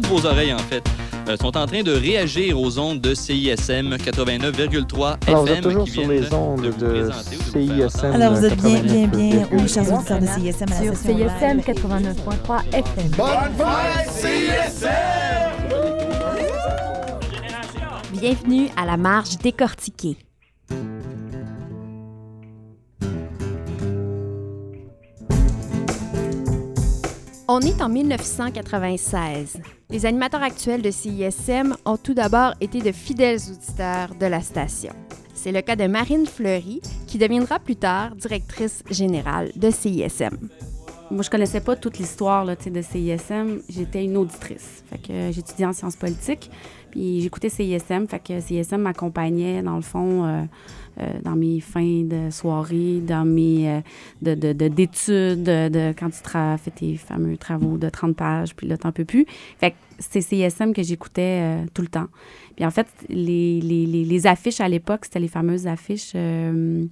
toutes vos oreilles, en fait, euh, sont en train de réagir aux ondes de CISM 89,3 Alors, vous êtes FM. toujours qui sur les ondes de CISM. Alors, vous êtes bien, bien, bien, 89,3. oui, chers auditeurs de CISM, à la Sur CISM live. 89.3 FM. Bienvenue à la marge décortiquée. On est en 1996. Les animateurs actuels de CISM ont tout d'abord été de fidèles auditeurs de la station. C'est le cas de Marine Fleury, qui deviendra plus tard directrice générale de CISM. Moi, je connaissais pas toute l'histoire de CISM. J'étais une auditrice. Fait que euh, j'étudiais en sciences politiques. Puis j'écoutais CISM. Fait que CISM m'accompagnait, dans le fond, euh, dans mes fins de soirée, dans mes euh, de, de- de- d'études, de, quand tu fais tes fameux travaux de 30 pages, puis là, t'en peux plus. Fait que c'est CISM que j'écoutais euh, tout le temps. Puis en fait, les, les, les, affiches à l'époque, c'était les fameuses affiches... euh,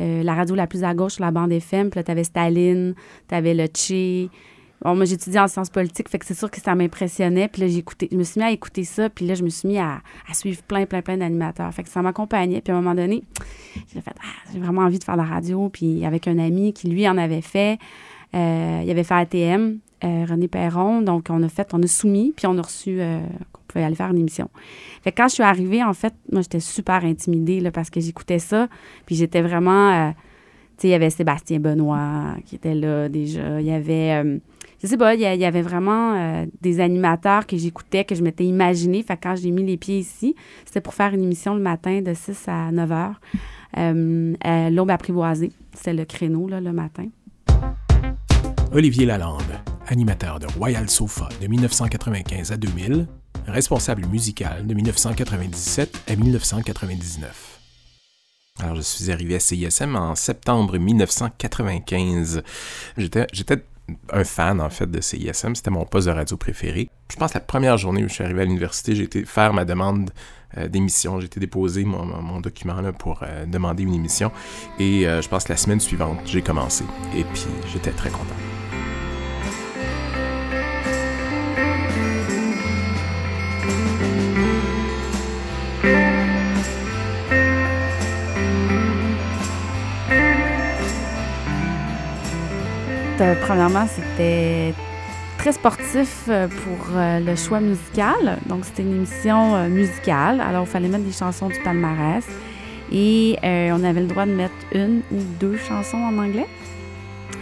euh, la radio la plus à gauche sur la bande FM. Puis là, t'avais Staline, t'avais le Che. Bon, moi, j'étudiais en sciences politiques, fait que c'est sûr que ça m'impressionnait. Puis là, écouté, je me suis mis à écouter ça, puis là, je me suis mis à, à suivre plein, plein, plein d'animateurs. Fait que ça m'accompagnait. Puis à un moment donné, j'ai fait, ah, j'ai vraiment envie de faire de la radio. Puis avec un ami qui, lui, en avait fait, euh, il avait fait ATM, euh, René Perron. Donc, on a fait, on a soumis, puis on a reçu euh, qu'on pouvait aller faire une émission. Fait que quand je suis arrivée, en fait, moi, j'étais super intimidée, là, parce que j'écoutais ça. Puis j'étais vraiment... tu sais, il y avait Sébastien Benoît qui était là déjà. Il y avait... euh, je sais pas, il y, avait vraiment euh, des animateurs que j'écoutais, que je m'étais imaginé. Fait que quand j'ai mis les pieds ici, c'était pour faire une émission le matin de 6 à 9 heures. Euh, à L'Aube apprivoisée, c'est le créneau là, le matin. Olivier Lalande, animateur de Royal Sofa de 1995 à 2000, responsable musical de 1997 à 1999. Alors, je suis arrivé à CISM en septembre 1995. J'étais, j'étais un fan, en fait, de CISM. C'était mon poste de radio préféré. Je pense que la première journée où je suis arrivé à l'université, j'ai été faire ma demande euh, d'émission. J'ai été déposé mon, mon- mon document là, pour euh, demander une émission. Et euh, je pense que la semaine suivante, j'ai commencé. Et puis, j'étais très content. Euh, premièrement, c'était très sportif euh, pour euh, le choix musical. Donc, c'était une émission musicale. Alors, il fallait mettre des chansons du palmarès. Et on avait le droit de mettre une ou deux chansons en anglais.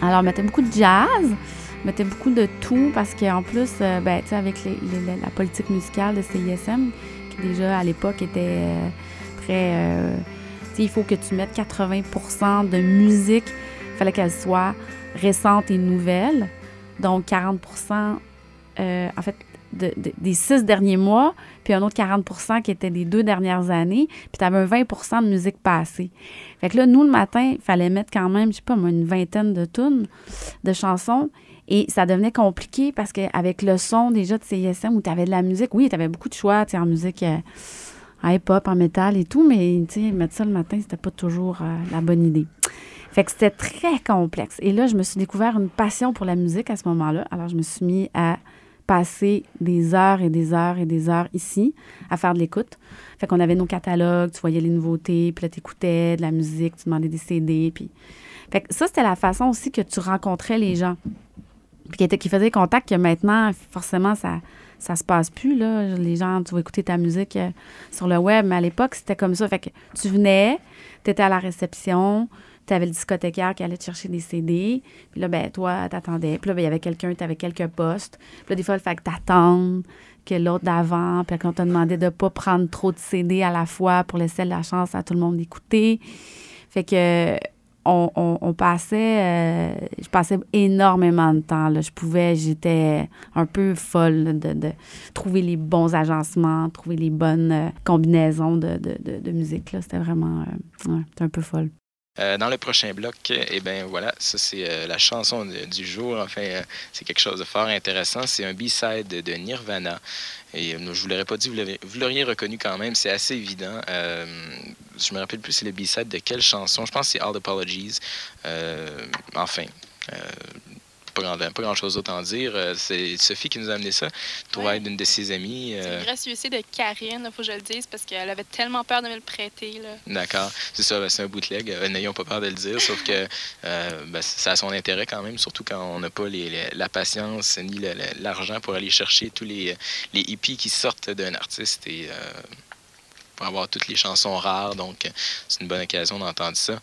Alors, on mettait beaucoup de jazz, on mettait beaucoup de tout parce qu'en plus, ben, tu sais, avec la politique musicale de CISM, qui déjà à l'époque était très. tu sais, il faut que tu mettes 80% de musique. Il fallait qu'elle soit récente et nouvelle. Donc, 40 euh, en fait, de- de- des six derniers mois, puis un autre 40% qui était des deux dernières années, puis tu avais un 20% de musique passée. Fait que là, nous, le matin, il fallait mettre quand même, je sais pas, une vingtaine de tunes, de chansons. Et ça devenait compliqué parce qu'avec le son déjà de CISM où tu avais de la musique, oui, tu avais beaucoup de choix en musique euh, en hip-hop, en métal et tout, mais mettre ça le matin, c'était pas toujours euh, la bonne idée. Fait que c'était très complexe. Et là, je me suis découvert une passion pour la musique à ce moment-là. Alors, je me suis mis à passer des heures et des heures et des heures ici à faire de l'écoute. Fait qu'on avait nos catalogues, tu voyais les nouveautés, puis là, t'écoutais de la musique, tu demandais des CD, puis... Fait que ça, c'était la façon aussi que tu rencontrais les gens. Puis qui, était, qui faisait contact que maintenant, forcément, ça ça se passe plus, là. Les gens, tu vas écouter ta musique euh, sur le web, mais à l'époque, c'était comme ça. Fait que tu venais, tu étais à la réception, tu avais le discothécaire qui allait te chercher des CD. Puis là, ben toi, t'attendais. Puis là, ben, il y avait quelqu'un, tu avais quelques postes. Puis là, des fois, il fallait que t'attendes que l'autre d'avant. Puis qu'on te demandait de pas prendre trop de CD à la fois pour laisser la chance à tout le monde d'écouter. Fait que on, passait, euh, je passais énormément de temps. Là. Je pouvais, j'étais un peu folle de, trouver les bons agencements, trouver les bonnes euh, combinaisons de, de, musique. C'était vraiment, euh, ouais, un peu folle. Euh, dans le prochain bloc, eh bien voilà, ça c'est euh, la chanson du jour. Enfin, euh, c'est quelque chose de fort intéressant. C'est un B-side de, Nirvana. Et je vous l'aurais pas dit, vous l'auriez reconnu quand même. C'est assez évident. Je me rappelle plus c'est le B-side de quelle chanson. Je pense que c'est All Apologies. Enfin, pas grand, pas grand chose d'autre à en dire. Euh, c'est Sophie qui nous a amené ça. Trouvaille Ouais. d'une de ses amies. C'est euh, une gracieuseté de Karine, faut que je le dise, parce qu'elle avait tellement peur de me le prêter. D'accord. C'est ça, ben, c'est un bootleg. Euh, N'ayons pas peur de le dire, sauf que euh, ben, ça a son intérêt quand même, surtout quand on n'a pas les, les- la patience ni l'argent pour aller chercher tous les, les hippies qui sortent d'un artiste et euh, pour avoir toutes les chansons rares. Donc, c'est une bonne occasion d'entendre ça.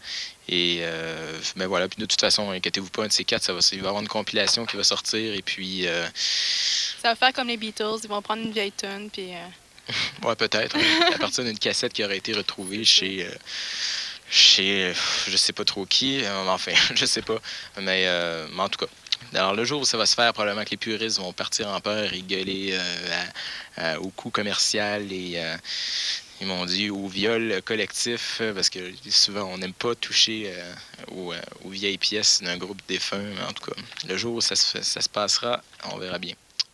Et euh, ben voilà, puis de toute façon, inquiétez-vous pas, un de ces quatre, ça va, il va y avoir une compilation qui va sortir. Et puis, euh, Ça va faire comme les Beatles, ils vont prendre une vieille tune, puis euh, Ouais, peut-être. à partir d'une cassette qui aurait été retrouvée chez. euh, chez. euh, je sais pas trop qui. enfin, je sais pas. Mais, euh, mais en tout cas. Alors, le jour où ça va se faire, probablement que les puristes vont partir en peur et gueuler à- à- au coût commercial et. Ils m'ont dit au viol collectif, euh, parce que souvent on n'aime pas toucher euh, aux, euh, aux vieilles pièces d'un groupe défunt. Mais en tout cas, le jour où ça se, ça se passera, on verra bien.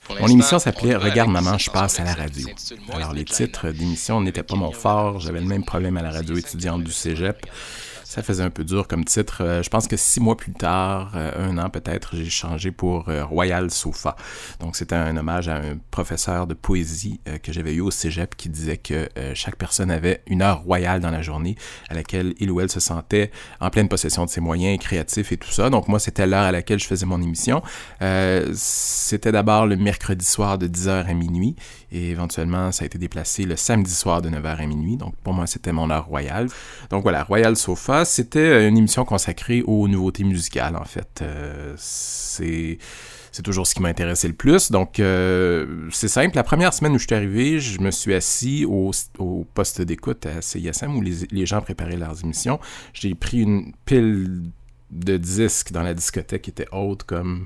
Mon émission on s'appelait Regarde maman, je passe à la radio. Alors les titres d'émission n'étaient pas mon fort, j'avais le même problème à la radio étudiante du Cégep. Ça faisait un peu dur comme titre. Euh, je pense que six mois plus tard, euh, un an peut-être, j'ai changé pour euh, Royal Sofa. Donc c'était un hommage à un professeur de poésie que j'avais eu au Cégep qui disait que chaque personne avait une heure royale dans la journée à laquelle il ou elle se sentait en pleine possession de ses moyens créatifs et tout ça. Donc moi, c'était l'heure à laquelle je faisais mon émission. C'était d'abord le mercredi soir de 10h à minuit et éventuellement ça a été déplacé le samedi soir de 9h à minuit. Donc pour moi, c'était mon heure royale. Donc voilà, Royal Sofa, c'était euh, une émission consacrée aux nouveautés musicales en fait. Euh, c'est toujours ce qui m'a intéressé le plus. Donc, euh, c'est simple. La première semaine où je suis arrivé, je me suis assis au, poste d'écoute à CISM où les, gens préparaient leurs émissions. J'ai pris une pile de disques dans la discothèque qui était haute comme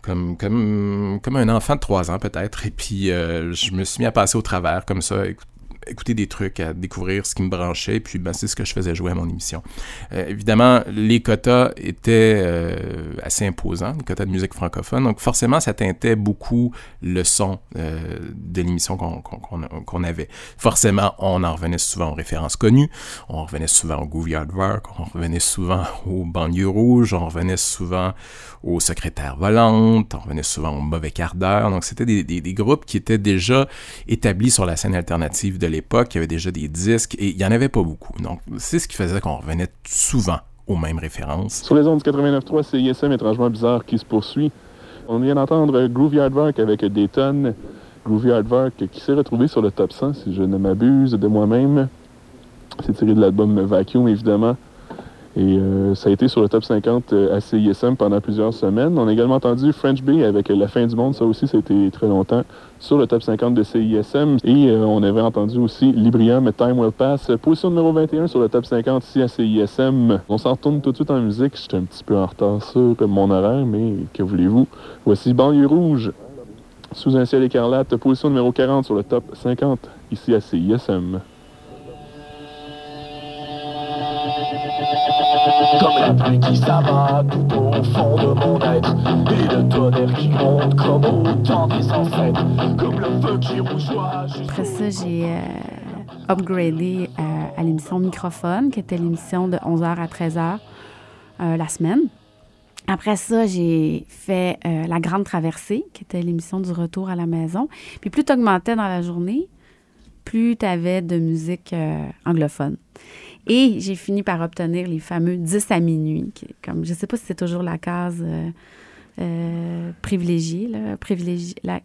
comme, comme, un enfant de 3 ans peut-être. Et puis, je me suis mis à passer au travers comme ça, écouter des trucs, à découvrir ce qui me branchait. Puis, ben, c'est ce que je faisais jouer à mon émission. Euh, évidemment, les quotas étaient euh, assez imposants, les quotas de musique francophone. Donc, forcément, ça teintait beaucoup le son euh, de l'émission qu'on avait. Forcément, on en revenait souvent aux références connues. On revenait souvent au Graveyard Work, on revenait souvent aux banlieues rouges, on revenait souvent aux secrétaires volantes, on revenait souvent au mauvais quart d'heure. Donc, c'était des, des- des groupes qui étaient déjà établis sur la scène alternative de l'époque, il y avait déjà des disques, et il n'y en avait pas beaucoup. Donc, c'est ce qui faisait qu'on revenait souvent aux mêmes références. Sur les ondes du 89.3, c'est ISM étrangement bizarre qui se poursuit. On vient d'entendre Groovy Hardwork avec Dayton. Groovy Hardwork qui s'est retrouvé sur le top 100, si je ne m'abuse de moi-même. C'est tiré de l'album Vacuum, évidemment. Et euh, ça a été sur le top 50 euh, à CISM pendant plusieurs semaines. On a également entendu French Bay avec La fin du monde. Ça aussi, été très longtemps sur le top 50 de CISM. Et euh, on avait entendu aussi Librium, Time Will Pass, position numéro 21 sur le top 50 ici à CISM. On s'en retourne tout de suite en musique. J'étais un petit peu en retard sur mon horaire, mais que voulez-vous? Voici Banlieue Rouge, sous un ciel écarlate, position numéro 40 sur le top 50 ici à CISM. Comme la pluie qui s'abat tout au fond de mon être Et le tonnerre qui monte comme des ancêtres Comme le feu qui rougeoie Après ça, j'ai euh, upgradé euh, à l'émission Microphone, qui était l'émission de 11h à 13h euh, la semaine. Après ça, j'ai fait La Grande Traversée, qui était l'émission du retour à la maison. Puis plus tu dans la journée, plus tu avais de musique euh, anglophone. Et j'ai fini par obtenir les fameux 10 à minuit, comme, je ne sais pas si c'est toujours la case euh, euh, privilégiée,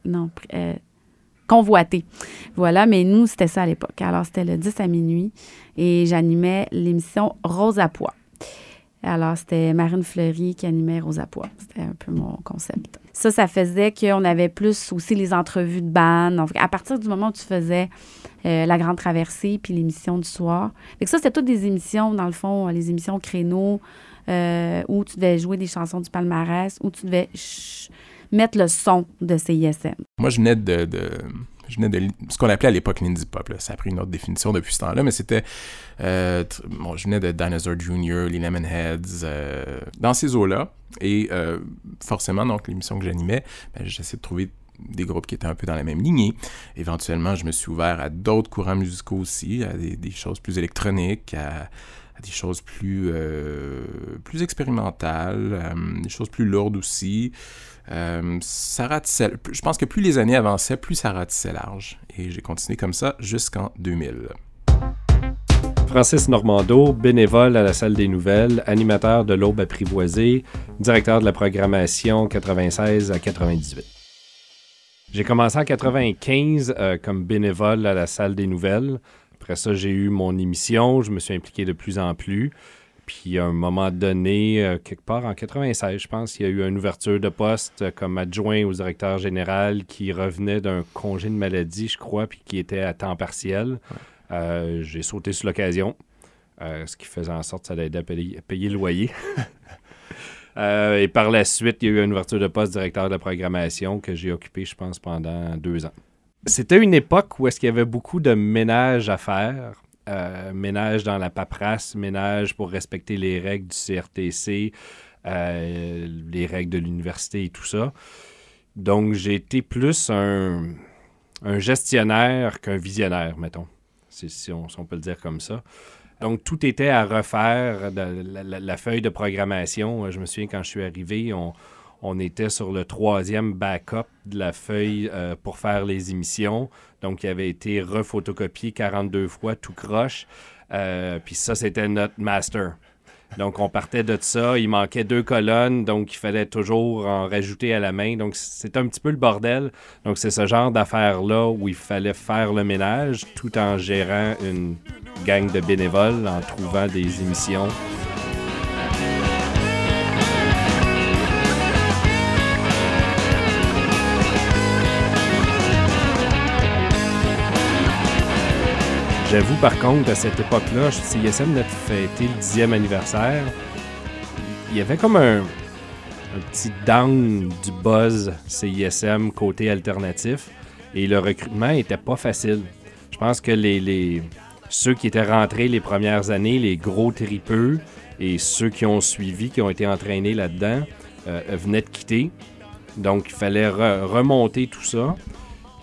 non, convoitée. Voilà, mais nous, c'était ça à l'époque. Alors, c'était le 10 à minuit et j'animais l'émission Rose à pois. Alors, c'était Marine Fleury qui animait Rose à pois. C'était un peu mon concept. Ça, ça faisait qu'on avait plus aussi les entrevues de band. Donc, à partir du moment où tu faisais euh, La Grande Traversée puis l'émission du soir. Fait ça, c'était toutes des émissions, dans le fond, les émissions créneaux euh, où tu devais jouer des chansons du palmarès, où tu devais mettre le son de CISM. Moi, je venais de, de- je venais de ce qu'on appelait à l'époque l'indie pop. là. Ça a pris une autre définition depuis ce temps-là, mais c'était. euh, bon, je venais de Dinosaur Jr., les Lemonheads, euh, dans ces eaux-là. Et euh, forcément, donc, l'émission que j'animais, ben, j'essayais de trouver des groupes qui étaient un peu dans la même lignée. Éventuellement, je me suis ouvert à d'autres courants musicaux aussi, à des, choses plus électroniques, à, à des choses plus, plus expérimentales, des choses plus lourdes aussi. Euh, je pense que plus les années avançaient, plus ça ratissait large. Et j'ai continué comme ça jusqu'en 2000. Francis Normando, bénévole à la salle des nouvelles, animateur de l'Aube apprivoisée, directeur de la programmation 96 à 98. J'ai commencé en 95 euh, comme bénévole à la salle des nouvelles. Après ça, j'ai eu mon émission, je me suis impliqué de plus en plus. Puis à un moment donné, euh, quelque part en 96, je pense, il y a eu une ouverture de poste euh, comme adjoint au directeur général qui revenait d'un congé de maladie, je crois, puis qui était à temps partiel. Euh, j'ai sauté sur l'occasion, euh, ce qui faisait en sorte que ça l'aidait à payer, à payer le loyer. Euh, et par la suite, il y a eu une ouverture de poste directeur de la programmation que j'ai occupé, je pense, pendant deux ans. C'était une époque où est-ce qu'il y avait beaucoup de ménage à faire. Euh, ménage dans la paperasse, ménage pour respecter les règles du CRTC, euh, les règles de l'université et tout ça. Donc, j'ai été plus un, gestionnaire qu'un visionnaire, mettons, si, on, peut le dire comme ça. Donc, tout était à refaire. la, la- feuille de programmation, je me souviens quand je suis arrivé, on, on était sur le troisième backup de la feuille euh, pour faire les émissions. Donc, il avait été refotocopié 42 fois, tout croche. Euh, Puis ça, c'était notre master. Donc, on partait de ça. Il manquait deux colonnes, donc il fallait toujours en rajouter à la main. Donc, c'était un petit peu le bordel. Donc, c'est ce genre d'affaires-là où il fallait faire le ménage tout en gérant une gang de bénévoles, en trouvant des émissions. J'avoue, par contre, à cette époque-là, CISM venait de fêter le dixième anniversaire. Il y avait comme un, petit down du buzz CISM côté alternatif et le recrutement était pas facile. Je pense que les, ceux qui étaient rentrés les premières années, les gros tripeux et ceux qui ont suivi, qui ont été entraînés là-dedans, euh, venaient de quitter. Donc, il fallait re- remonter tout ça.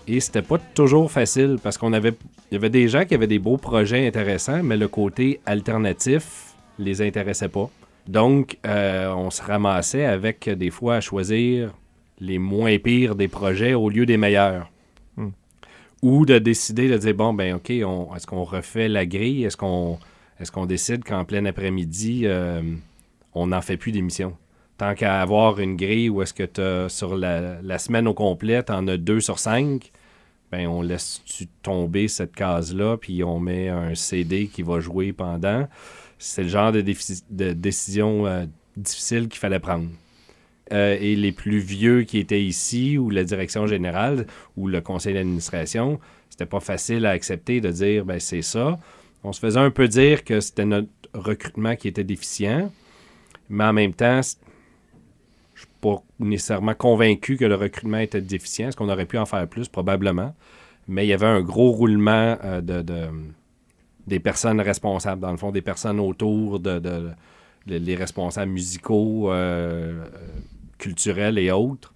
Et c'était pas toujours facile parce qu'on avait, il y avait des gens qui avaient des beaux projets intéressants, mais le côté alternatif les intéressait pas. Donc, euh, on se ramassait avec euh, des fois à choisir les moins pires des projets au lieu des meilleurs. Hmm. Ou de décider de dire bon, ben, OK, on- est-ce qu'on refait la grille? Est-ce qu'on est qu'on décide qu'en plein après-midi, euh, on n'en fait plus d'émissions? Tant qu'à avoir une grille où est-ce que tu sur la, la semaine au complet, tu en as deux sur cinq, ben on laisse tomber cette case-là, puis on met un CD qui va jouer pendant. C'est le genre de, décision euh, difficile qu'il fallait prendre. Euh, et les plus vieux qui étaient ici, ou la direction générale, ou le conseil d'administration, c'était pas facile à accepter de dire, ben c'est ça. On se faisait un peu dire que c'était notre recrutement qui était déficient, mais en même temps, pas nécessairement convaincu que le recrutement était déficient. Est-ce qu'on aurait pu en faire plus? Probablement. Mais il y avait un gros roulement euh, de, de- des personnes responsables, dans le fond, des personnes autour de, les responsables musicaux, euh, euh, culturels et autres.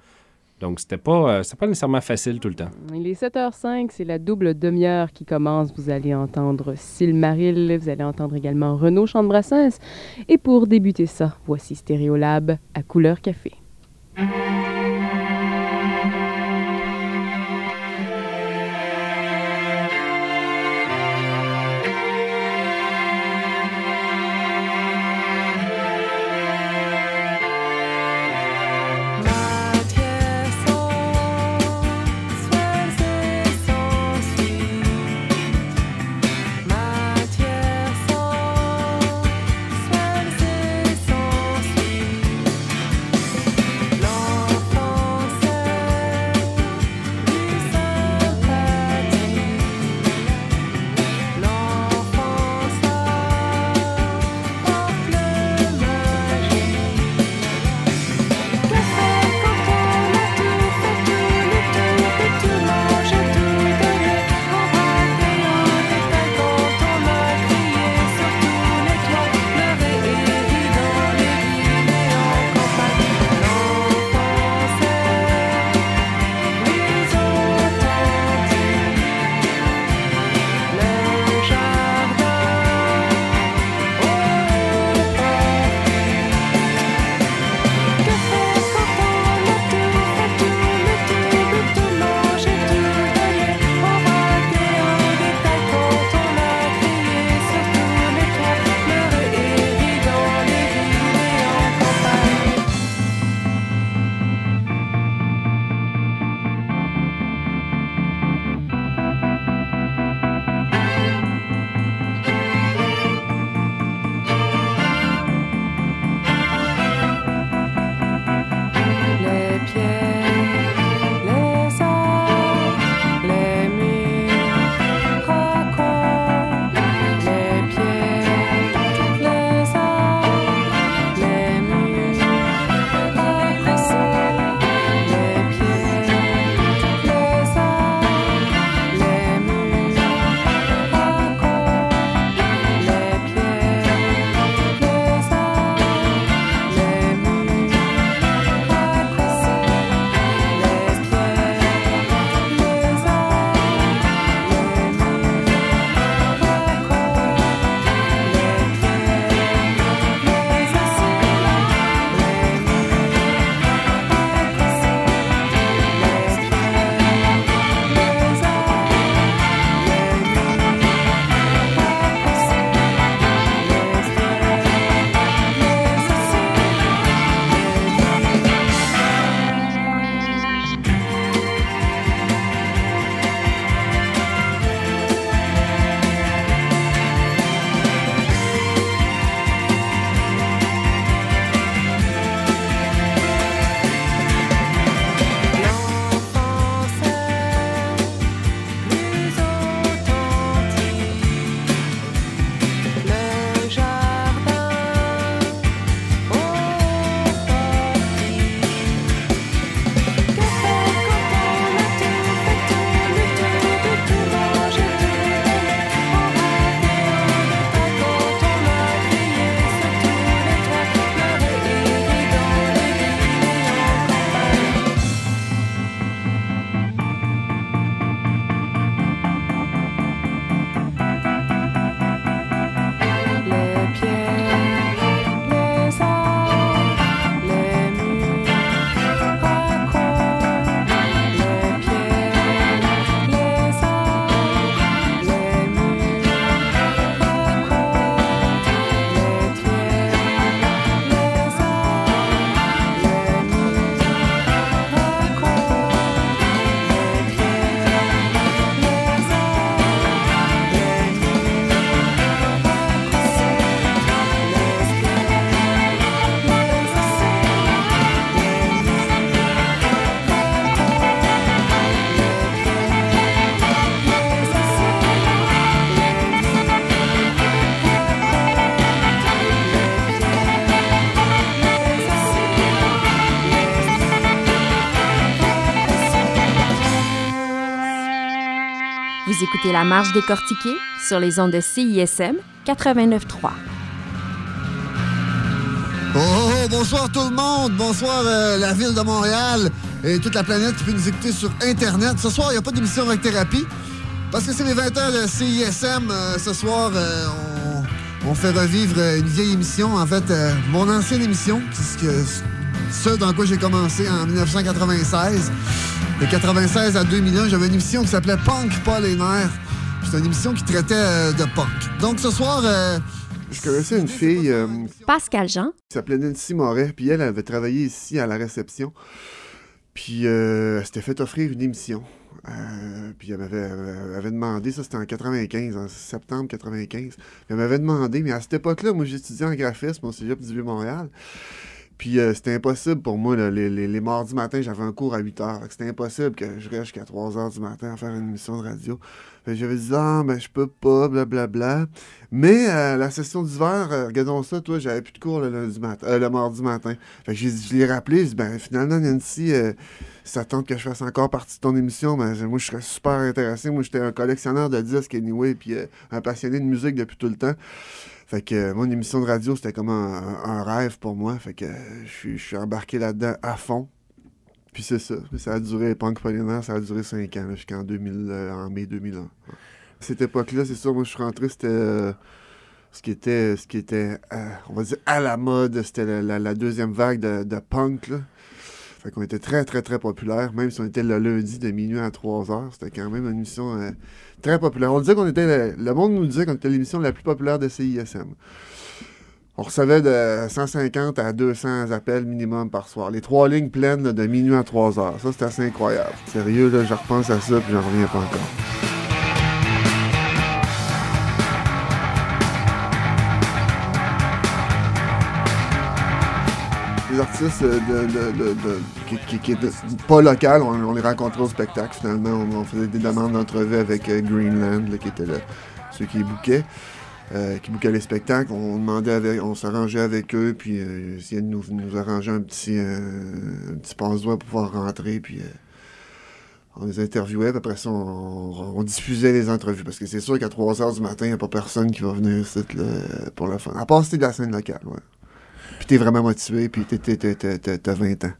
Donc, c'était pas, euh, pas nécessairement facile tout le temps. Il est 7h05, c'est la double demi-heure qui commence. Vous allez entendre Silmaril, vous allez entendre également Renaud Chant-de-Brassens. Et pour débuter ça, voici Stéréolab à couleur café. Mm-hmm. La Marche décortiquée sur les ondes de CISM 89.3. Oh, oh, bonsoir tout le monde, bonsoir euh, la ville de Montréal et toute la planète qui peut nous écouter sur Internet. Ce soir, il n'y a pas d'émission Rock Thérapie parce que c'est les 20 heures de CISM. Euh, ce soir, euh, on, fait revivre une vieille émission, en fait, mon ancienne émission, ce, que- ce dans quoi j'ai commencé en 1996. De 96 à 2001, j'avais une émission qui s'appelait Punk, pas les nerfs. C'est une émission qui traitait euh, de punk. Donc ce soir... euh, Je connaissais une fille euh, Pascal Jean, qui s'appelait Nancy Moret, puis elle avait travaillé ici à la réception. Puis euh, elle s'était fait offrir une émission. Euh, puis elle m'avait avait demandé, ça c'était en 95, en septembre 95. Puis elle m'avait demandé, mais à cette époque-là, moi j'étudiais en graphisme au cégep du Vieux-Montréal. Puis euh, c'était impossible pour moi, les, les, les mardis matins, j'avais un cours à 8 heures. C'était impossible que je reste jusqu'à 3 heures du matin à faire une émission de radio. J'avais dit, ah, ben je peux pas, blablabla. Mais euh, la session d'hiver, euh, regardons ça, toi, j'avais plus de cours le, lundi matin, euh, le mardi matin. Fait que je l'ai rappelé, dit, ben finalement, Nancy, ça tente que je fasse encore partie de ton émission, ben moi, je serais super intéressé. Moi, j'étais un collectionneur de disques anyway, puis un passionné de musique depuis tout le temps. Fait que euh, mon émission de radio, c'était comme un, rêve pour moi. Fait que euh, je suis- embarqué là-dedans à fond. Puis c'est ça. Ça a duré, Punk Polinaire, ça a duré 5 ans, jusqu'en 2000, euh, mai 2001. Ouais. À cette époque-là, c'est ça, moi je suis rentré, c'était ce qui était, ce qui était on va dire, à la mode. C'était la, deuxième vague de, punk. Fait qu'on était très, très, très populaire, même si on était le lundi de minuit à 3 heures. C'était quand même une émission très populaire. On disait qu'on était, le, monde nous disait qu'on était l'émission la plus populaire de CISM. On recevait de 150 à 200 appels minimum par soir. Les trois lignes pleines de minuit à 3 heures. Ça, c'était assez incroyable. Sérieux, là, je repense à ça puis j'en reviens pas encore. Les artistes euh, de, qui, qui- pas locales, on, les rencontrait au spectacle finalement. On, faisait des demandes d'entrevue avec euh, Greenland, qui était ceux qui bouquaient, euh, qui bouquaient les spectacles. On demandait on s'arrangeait avec eux, puis euh, essayaient de nous, nous arranger un petit, un petit passe-doigt pour pouvoir rentrer, puis on les interviewait, puis après ça, on, on- diffusait les entrevues. Parce que c'est sûr qu'à 3 h du matin, il n'y a pas personne qui va venir ici là, pour le fun. À part t'es de la scène locale, ouais. Puis t'es vraiment motivé, puis t'es- t'es- t'es- t'es- t'es- t'as 20 ans.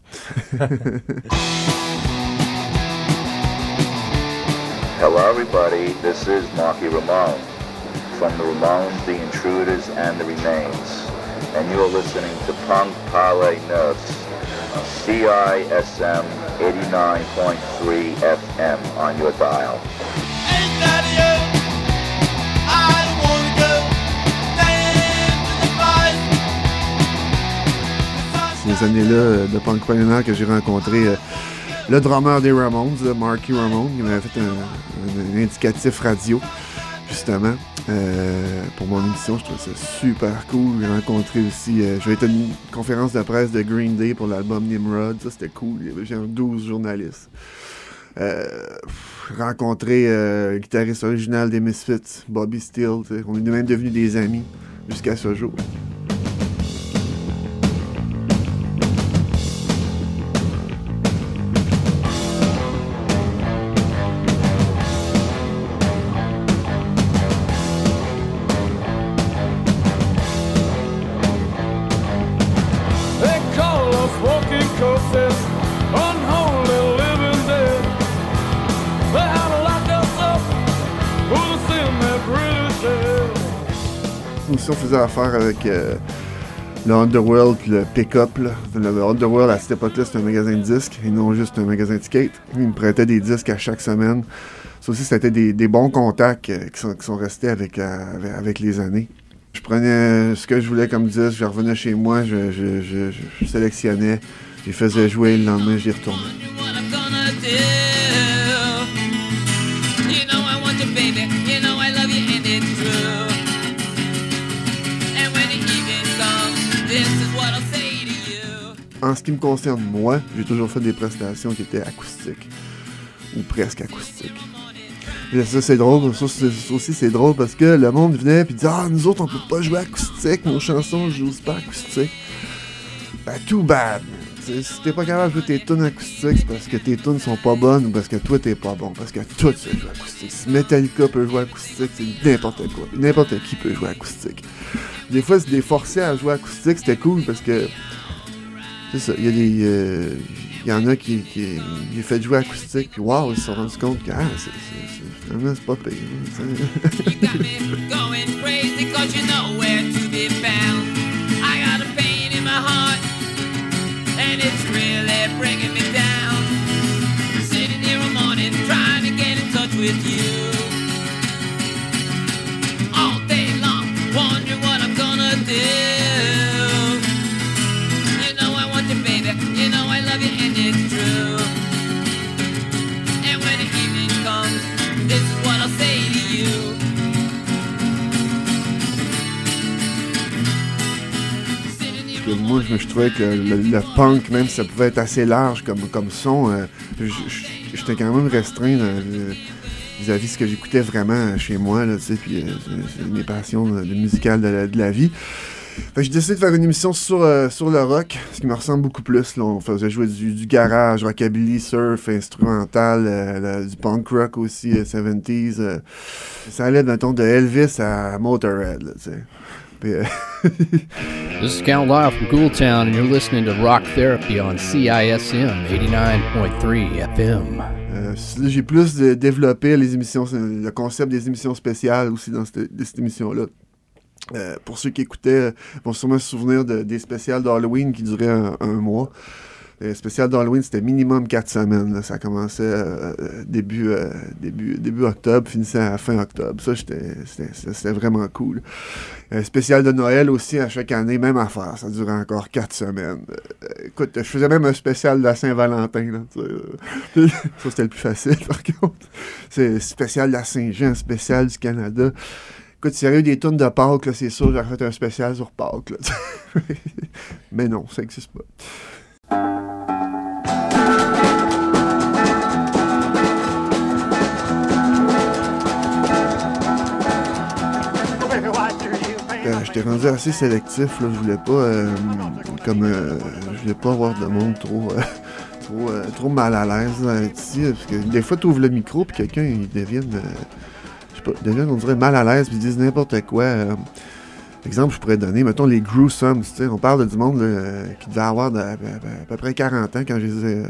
Hello, everybody. This is Marky Ramone from the Ramones, the Intruders, and the Remains. And you're listening to Punk Parlay Nerds, CISM 89.3 FM on your dial. Ces années-là euh, de punk pioneer que j'ai rencontré euh, le drummer des Ramones, Marky Ramone, qui m'avait fait un, indicatif radio, justement, euh, pour mon émission. Je trouve ça super cool. J'ai rencontré aussi, euh, j'avais été à une conférence de presse de Green Day pour l'album Nimrod. Ça, c'était cool. Il y avait genre 12 journalistes. Euh, rencontré le guitariste original des Misfits, Bobby Steele. On est même devenus des amis jusqu'à ce jour. Did. Aussi, on faisait affaire avec euh, le Underworld puis le Pick-Up. Le Underworld, à cette époque-là, c'était un magasin de disques et non juste un magasin de skate. Ils me prêtaient des disques à chaque semaine. Ça aussi, c'était des, des bons contacts euh, qui, sont, restés avec, euh, avec, les années. Je prenais ce que je voulais comme disque, je revenais chez moi, je- je sélectionnais, je les faisais jouer, le lendemain, j'y retournais. En ce qui me concerne, moi, j'ai toujours fait des prestations qui étaient acoustiques. Ou presque acoustiques. Et ça, c'est drôle. Ça, aussi, c'est drôle parce que le monde venait et disait Ah, nous autres, on peut pas jouer acoustique. Nos chansons, je joue pas acoustique. Ben, too bad. Tu C'est- Si t'es pas capable de jouer tes tunes acoustiques, c'est parce que tes tunes sont pas bonnes ou parce que toi t'es pas bon. Parce que tout se joue acoustique. Si Metallica peut jouer acoustique, c'est n'importe quoi. N'importe qui peut jouer acoustique. Des fois, se les forcer à jouer acoustique, c'était cool parce que. Il y a des. euh, Il y en a qui, qui, fait jouer acoustique, puis waouh, ils se sont rendus compte que ah, c'est, finalement, c'est pas with you. All day long, wondering what I'm gonna do. Moi, je, je trouvais que le, punk, même si ça pouvait être assez large comme, comme son, euh, j'étais quand même restreint euh, vis-à-vis de ce que j'écoutais vraiment chez moi, là, puis euh, mes passions euh, musicales de la, vie. J'ai décidé de faire une émission sur, euh, sur le rock, ce qui me ressemble beaucoup plus. Là. On faisait jouer du, du garage, rockabilly, surf, instrumental, euh, du punk rock aussi, euh, 70s. euh. ça allait, mettons, de Elvis à Motorhead, là, euh, This is Count Lyle from Ghoultown, and you're listening to Rock Therapy on CISM 89.3 FM. Euh, j'ai plus de- développé les émissions, le concept des émissions spéciales aussi dans cette, de cette émission-là. Euh, pour ceux qui écoutaient, euh, vont sûrement se souvenir de- des spéciales d'Halloween qui duraient un, un mois. Les spéciales d'Halloween, c'était minimum quatre semaines. là. Ça commençait euh, euh, début, euh, début, début octobre, finissait à fin octobre. Ça, c'était vraiment cool. Euh, spécial de Noël aussi, à chaque année, même affaire. Ça durait encore quatre semaines. Écoute, je faisais même un spécial de la Saint-Valentin. ça, c'était le plus facile, par contre. C'est spécial de la Saint-Jean, spécial du Canada. Écoute, s'il y avait eu des tonnes de Pâques, c'est sûr, j'aurais fait un spécial sur Pâques. Mais non, ça n'existe pas. Euh, J'étais rendu assez sélectif. Je voulais pas, euh, comme, euh, je voulais pas avoir de monde trop, trop, mal à l'aise là, ici, parce que des fois, tu ouvres le micro, puis quelqu'un, euh, je sais pas, devient, on dirait, mal à l'aise, puis disent n'importe quoi. Euh. exemple, je pourrais donner, mettons, les Gruesomes, tu sais, on parle de du monde là, qui devait avoir de- à, à- à peu près 40 ans quand je les ai, euh,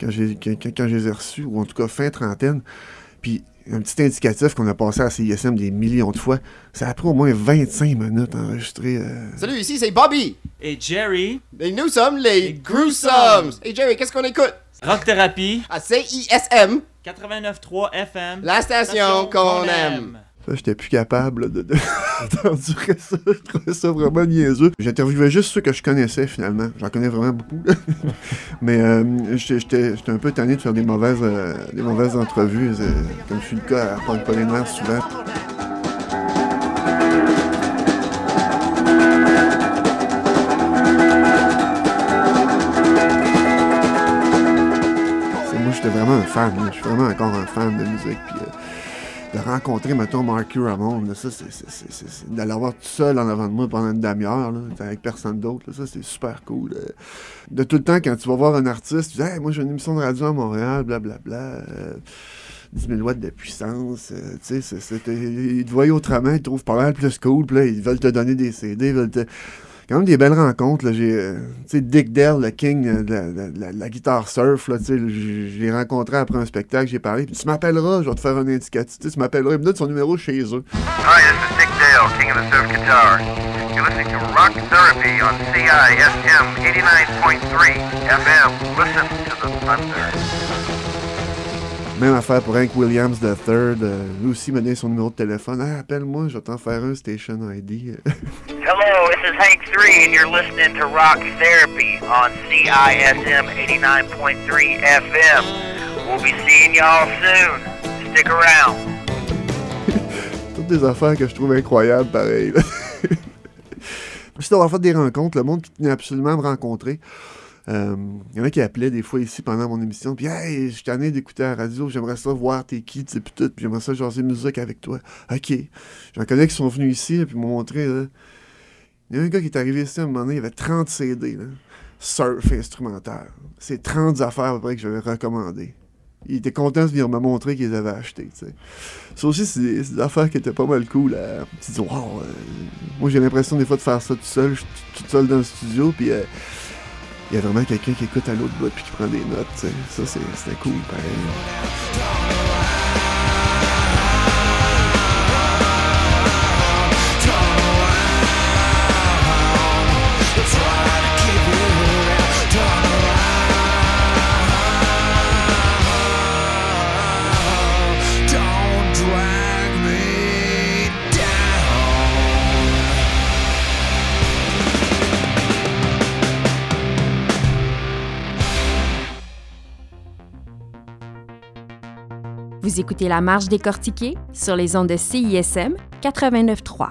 quand j'ai, quand, quand- quand je les ai reçus, ou en tout cas fin trentaine. Puis un petit indicatif qu'on a passé à CISM des millions de fois. Ça a pris au moins 25 minutes à enregistrer. euh, Salut, ici c'est Bobby. Et Jerry. Et nous sommes les, Gruesomes. Et Jerry, qu'est-ce qu'on écoute? Rock Thérapie. À CISM. 89.3 FM. La station qu'on aime. J'étais plus capable là, de, d'endurer ça. Je trouvais ça vraiment niaiseux. J'interviewais juste ceux que je connaissais finalement. J'en connais vraiment beaucoup. Mais euh, j'étais, un peu tanné de faire des mauvaises, euh, des mauvaises entrevues, euh, comme je suis le cas à Paul Polinaire souvent. Moi, j'étais vraiment un fan. Je suis vraiment encore un fan de musique. De rencontrer, mettons, Marky Ramone, là, ça, c'est, de l'avoir tout seul en avant de moi pendant une demi-heure, avec personne d'autre, ça, c'est super cool. euh. De tout le temps, quand tu vas voir un artiste, tu dis, moi, j'ai une émission de radio à Montréal, blablabla. euh, 10 000 watts de puissance, euh, tu sais, ils te voient autrement, ils te trouvent pas mal plus cool, puis là, ils veulent te donner des CD, ils veulent te... Quand même des belles rencontres, j'ai, euh, Dick Dell, le king euh, de la, de la- de la guitare surf, là, je l'ai rencontré après un spectacle, j'ai parlé, puis tu m'appelleras, je vais te faire un indicatif, tu m'appelleras, il me donne son numéro chez eux. Hi, this is Dick Dale, King of the Surf Guitar. You're listening to Rock Therapy on CISM 89.3 FM. Listen to the thunder. Même affaire pour Hank Williams III, euh, lui aussi m'a donné son numéro de téléphone, ah, appelle-moi, je vais t'en faire un Station ID. Hello, this is Hank 3, and you're listening to Rock Therapy on CISM 89.3 FM. We'll be seeing y'all soon. Stick around. Toutes des affaires que je trouve incroyables, pareil. Juste d'avoir fait des rencontres, le monde qui tenait absolument à me rencontrer. Euh, Il y en a qui appelaient des fois ici pendant mon émission, puis hey, je suis tanné d'écouter la radio, j'aimerais ça voir t'es tu sais, puis tout, puis j'aimerais ça jaser musique avec toi. Ok. J'en connais qui sont venus ici, puis m'ont montré, là. Il y a un gars qui est arrivé ici à un moment donné, il avait 30 CD, là. surf instrumental. C'est 30 affaires à peu près que j'avais recommandées. Il était content de venir me montrer qu'ils avaient achetées. tu sais. Ça aussi, c'est des, des affaires qui étaient pas mal cool. à- Tu dis, wow, euh, moi j'ai l'impression des fois de faire ça tout seul. Je suis tout- tout seul dans le studio, puis euh, il y a vraiment quelqu'un qui écoute à l'autre bout puis qui prend des notes. tu sais. Ça, c'était cool, pareil. Écoutez La Marche décortiquée sur les ondes de CISM 89.3.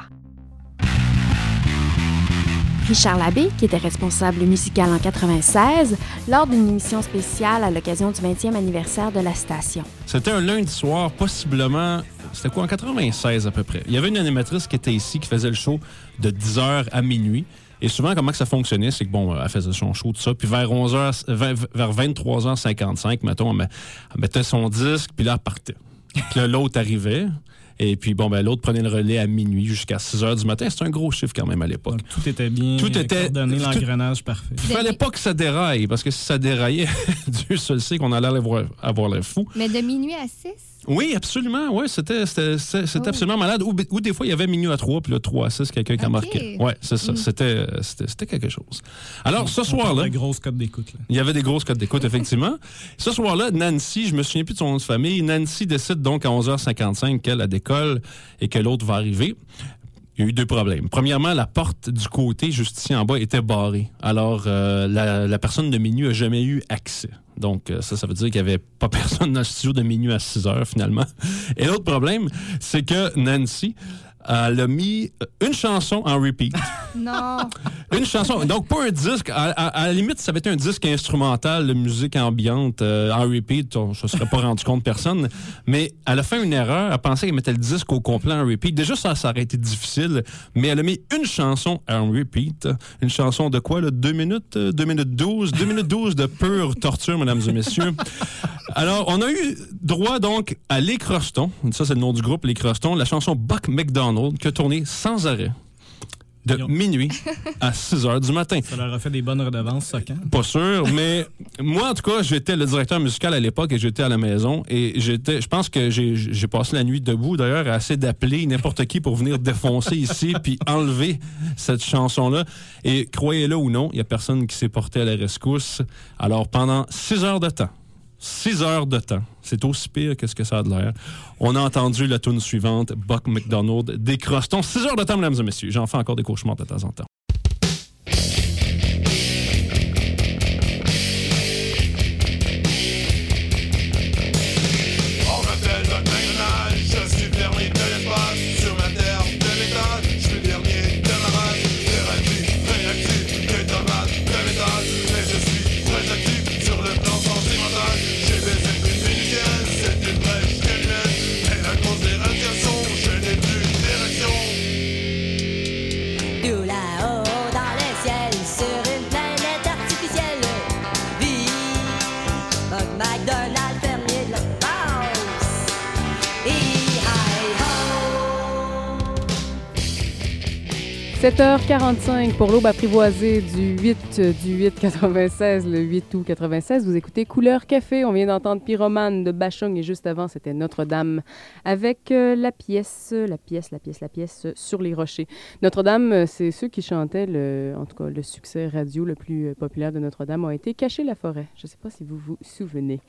Richard Labbé, qui était responsable musical en 96, lors d'une émission spéciale à l'occasion du 20e anniversaire de la station. C'était un lundi soir, possiblement. C'était quoi, en 96 à peu près. Il y avait une animatrice qui était ici, qui faisait le show de 10h à minuit. Et souvent, comment que ça fonctionnait, c'est que, bon, elle faisait son show, tout ça. Puis vers 11h, vers 23h55, mettons, elle, met- elle mettait son disque, puis là, elle partait. Puis là, l'autre arrivait. Et puis, bon, ben, l'autre prenait le relais à minuit jusqu'à 6 h du matin. C'était un gros chiffre quand même à l'époque. Tout était bien Tout était coordonné, l'engrenage parfait. Il fallait pas que ça déraille, parce que si ça déraillait, Dieu seul sait qu'on allait avoir, avoir l'air fou. Mais de minuit à 6? Oui, absolument. Oui, c'était c'était- c'était- c'était absolument malade. Ou, ou des fois, il y avait minuit à 3, puis là, 3 à 6, quelqu'un qui a marqué. Oui, c'est ça. Mm. C'était c'était- c'était quelque chose. Alors, ce soir-là. Des grosses codes d'écoute. là. Il y avait des grosses codes d'écoute, effectivement. Ce soir-là, Nancy, je me souviens plus de son nom de famille, Nancy décide donc à 11h55 qu'elle a décolle et que l'autre va arriver. Il y a eu deux problèmes. Premièrement, la porte du côté, juste ici en bas, était barrée. Alors, euh, la, la personne de minuit n'a jamais eu accès. Donc, euh, ça, ça veut dire qu'il n'y avait pas personne dans le studio de minuit à 6 heures, finalement. Et l'autre problème, c'est que Nancy, elle a mis une chanson en repeat. Non. Une chanson. Donc, pas un disque. À, à- à la limite, ça avait été un disque instrumental de musique ambiante euh, en repeat. On ne se serait pas rendu compte personne. Mais elle a fait une erreur. Elle pensait qu'elle mettait le disque au complet en repeat. Déjà, ça, ça aurait été difficile. Mais elle a mis une chanson en repeat. Une chanson de quoi, là? 2 minutes, 2 minutes 12. 2 minutes 12 de pure torture, mesdames et messieurs. Alors, on a eu droit donc à Les Crostons. Ça, c'est le nom du groupe, Les Crostons. La chanson Buck McDonald qui a tourné sans arrêt de minuit à 6 heures du matin. Ça leur a fait des bonnes redevances, ça, quand? Pas sûr, mais moi, en tout cas, j'étais le directeur musical à l'époque et j'étais à la maison. Et j'étais, je pense que j'ai passé la nuit debout, d'ailleurs, à essayer d'appeler n'importe qui pour venir défoncer ici puis enlever cette chanson-là. Et croyez-le ou non, il n'y a personne qui s'est porté à la rescousse. Alors, pendant six heures de temps, six heures de temps, c'est aussi pire que ce que ça a de l'air. On a entendu la tune suivante, Buck McDonald, des crostons. Six heures de temps, mesdames et messieurs. J'en fais encore des cauchemars de temps en temps. 7h45 pour l'aube apprivoisée du 8 euh, du 8 96, le 8 août 96. Vous écoutez Couleur Café. On vient d'entendre Pyromane de Bachung et juste avant, c'était Notre-Dame avec euh, la pièce, la pièce, la pièce, la pièce sur les rochers. Notre-Dame, euh, c'est ceux qui chantaient, le, en tout cas, le succès radio le plus populaire de Notre-Dame ont été Cacher la forêt. Je ne sais pas si vous vous souvenez.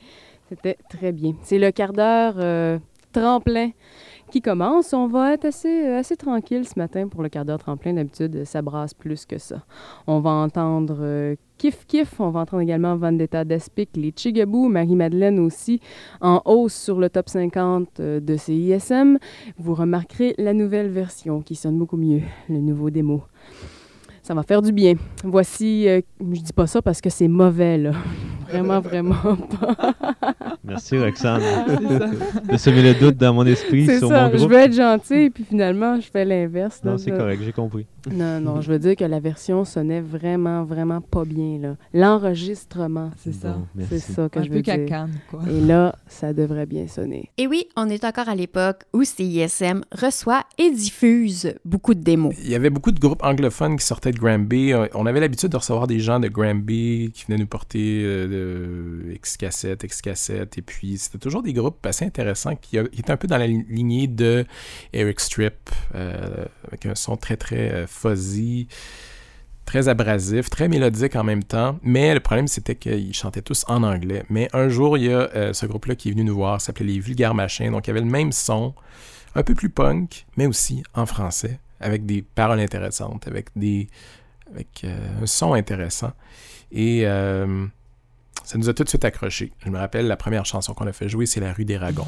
C'était très bien. C'est le quart d'heure tremplin qui commence. On va être assez, euh, assez tranquille ce matin pour le quart d'heure tremplin. D'habitude, ça brasse plus que ça. On va entendre euh, Kif Kif. On va entendre également Vendetta d'Espic, les Chigabou, Marie-Madeleine aussi, en hausse sur le top 50 euh, de CISM. Vous remarquerez la nouvelle version qui sonne beaucoup mieux, le nouveau démo. Ça va faire du bien. Voici, je dis pas ça parce que c'est mauvais. Vraiment, vraiment pas. Merci Roxane de semer le doute dans mon esprit sur ça. mon Je groupe. veux être gentil, puis finalement, je fais l'inverse. Non, c'est correct, j'ai compris. Non, non, je veux dire que la version sonnait vraiment, vraiment pas bien. là. L'enregistrement, c'est ça. Bon, C'est ça que Un je peu veux dire. cacane, quoi. Et là, ça devrait bien sonner. Et oui, on est encore à l'époque où CISM reçoit et diffuse beaucoup de démos. Il y avait beaucoup de groupes anglophones qui sortaient de Granby. Euh, On avait l'habitude de recevoir des gens de Granby qui venaient nous porter euh, X-cassette, X-cassette. Et puis, c'était toujours des groupes assez intéressants qui, euh, qui étaient un peu dans la li- lignée de Eric Strip, euh, avec un son très, très euh, fuzzy, très abrasif, très mélodique en même temps. Mais le problème, c'était qu'ils chantaient tous en anglais. Mais un jour, il y a euh, ce groupe-là qui est venu nous voir, s'appelait Les Vulgaires Machins. Donc, il y avait le même son, un peu plus punk, mais aussi en français, avec des paroles intéressantes, avec des avec euh, un son intéressant. Et euh, ça nous a tout de suite accrochés. Je me rappelle, la première chanson qu'on a fait jouer, c'est La rue des Ragons.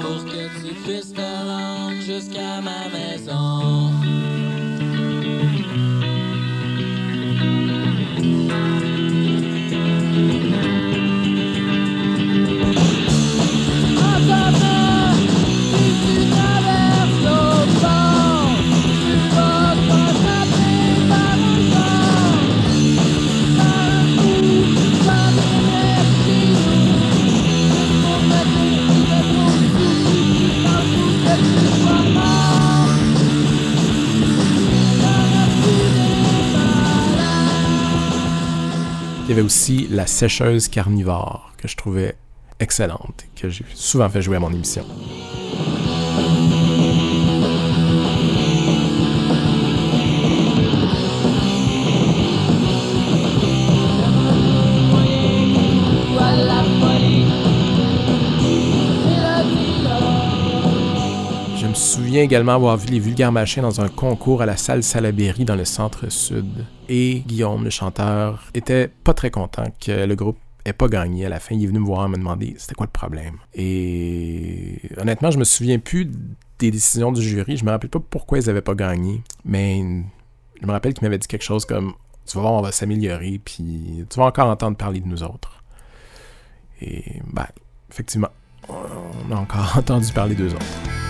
Pour que tu puisses te rendre jusqu'à ma maison. Aussi La sécheuse carnivore, que je trouvais excellente, et que j'ai souvent fait jouer à mon émission. Souviens également avoir vu les vulgaires machins dans un concours à la salle Salaberry dans le centre-sud. Et Guillaume, le chanteur, était pas très content que le groupe ait pas gagné. À la fin, il est venu me voir et me demander c'était quoi le problème. Et honnêtement, je me souviens plus des décisions du jury. Je me rappelle pas pourquoi ils avaient pas gagné. Mais je me rappelle qu'il m'avait dit quelque chose comme Tu vas voir, on va s'améliorer, puis tu vas encore entendre parler de nous autres. Et, ben, effectivement, on a encore entendu parler d'eux autres.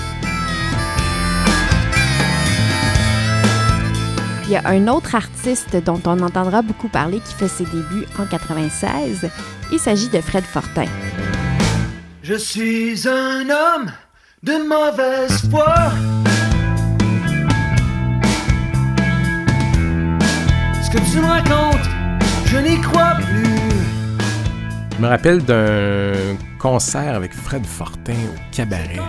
Il y a un autre artiste dont on entendra beaucoup parler qui fait ses débuts en 96. Il s'agit de Fred Fortin. Je suis un homme de mauvaise foi. Ce que tu me racontes, je n'y crois plus. Je me rappelle d'un concert avec Fred Fortin au cabaret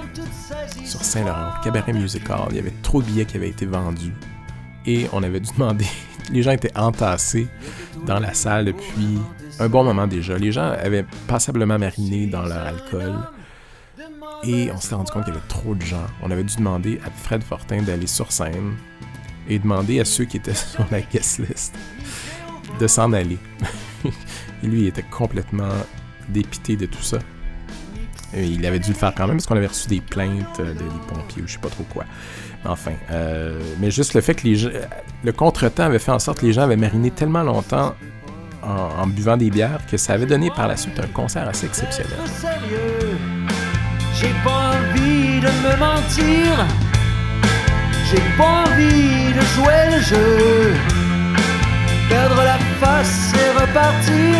sur Saint-Laurent, cabaret musical. Il y avait trop de billets qui avaient été vendus et on avait dû demander. Les gens étaient entassés dans la salle depuis un bon moment déjà. Les gens avaient passablement mariné dans leur alcool et on s'est rendu compte qu'il y avait trop de gens. On avait dû demander à Fred Fortin d'aller sur scène et demander à ceux qui étaient sur la guest list de s'en aller. et lui, il était complètement dépité de tout ça. Il avait dû le faire quand même parce qu'on avait reçu des plaintes euh, de- des pompiers ou je sais pas trop quoi. Enfin, euh, mais juste le fait que les le contretemps avait fait en sorte que les gens avaient mariné tellement longtemps en, en buvant des bières que ça avait donné par la suite un concert assez exceptionnel. J'ai pas envie de me mentir. J'ai pas envie de jouer le jeu. Perdre la face et repartir.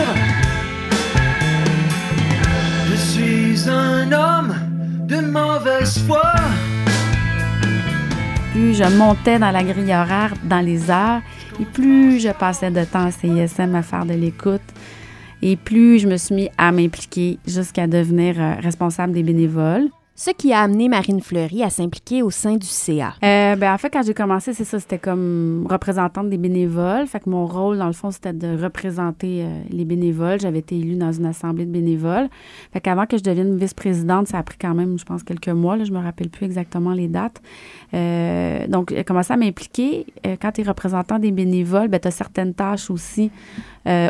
Je suis un homme de mauvaise foi. Plus je montais dans la grille horaire, dans les heures, et plus je passais de temps à CISM à faire de l'écoute, et plus je me suis mis à m'impliquer jusqu'à devenir euh, responsable des bénévoles. Ce qui a amené Marine Fleury à s'impliquer au sein du CA. Euh, ben, en fait, quand j'ai commencé, c'est ça, c'était comme représentante des bénévoles. Fait que mon rôle, dans le fond, c'était de représenter euh, les bénévoles. J'avais été élue dans une assemblée de bénévoles. Fait qu'avant que je devienne vice-présidente, ça a pris quand même, je pense, quelques mois. Là, je me rappelle plus exactement les dates. Euh, donc, j'ai commencé à m'impliquer. Euh, quand tu es représentant des bénévoles, ben, tu as certaines tâches aussi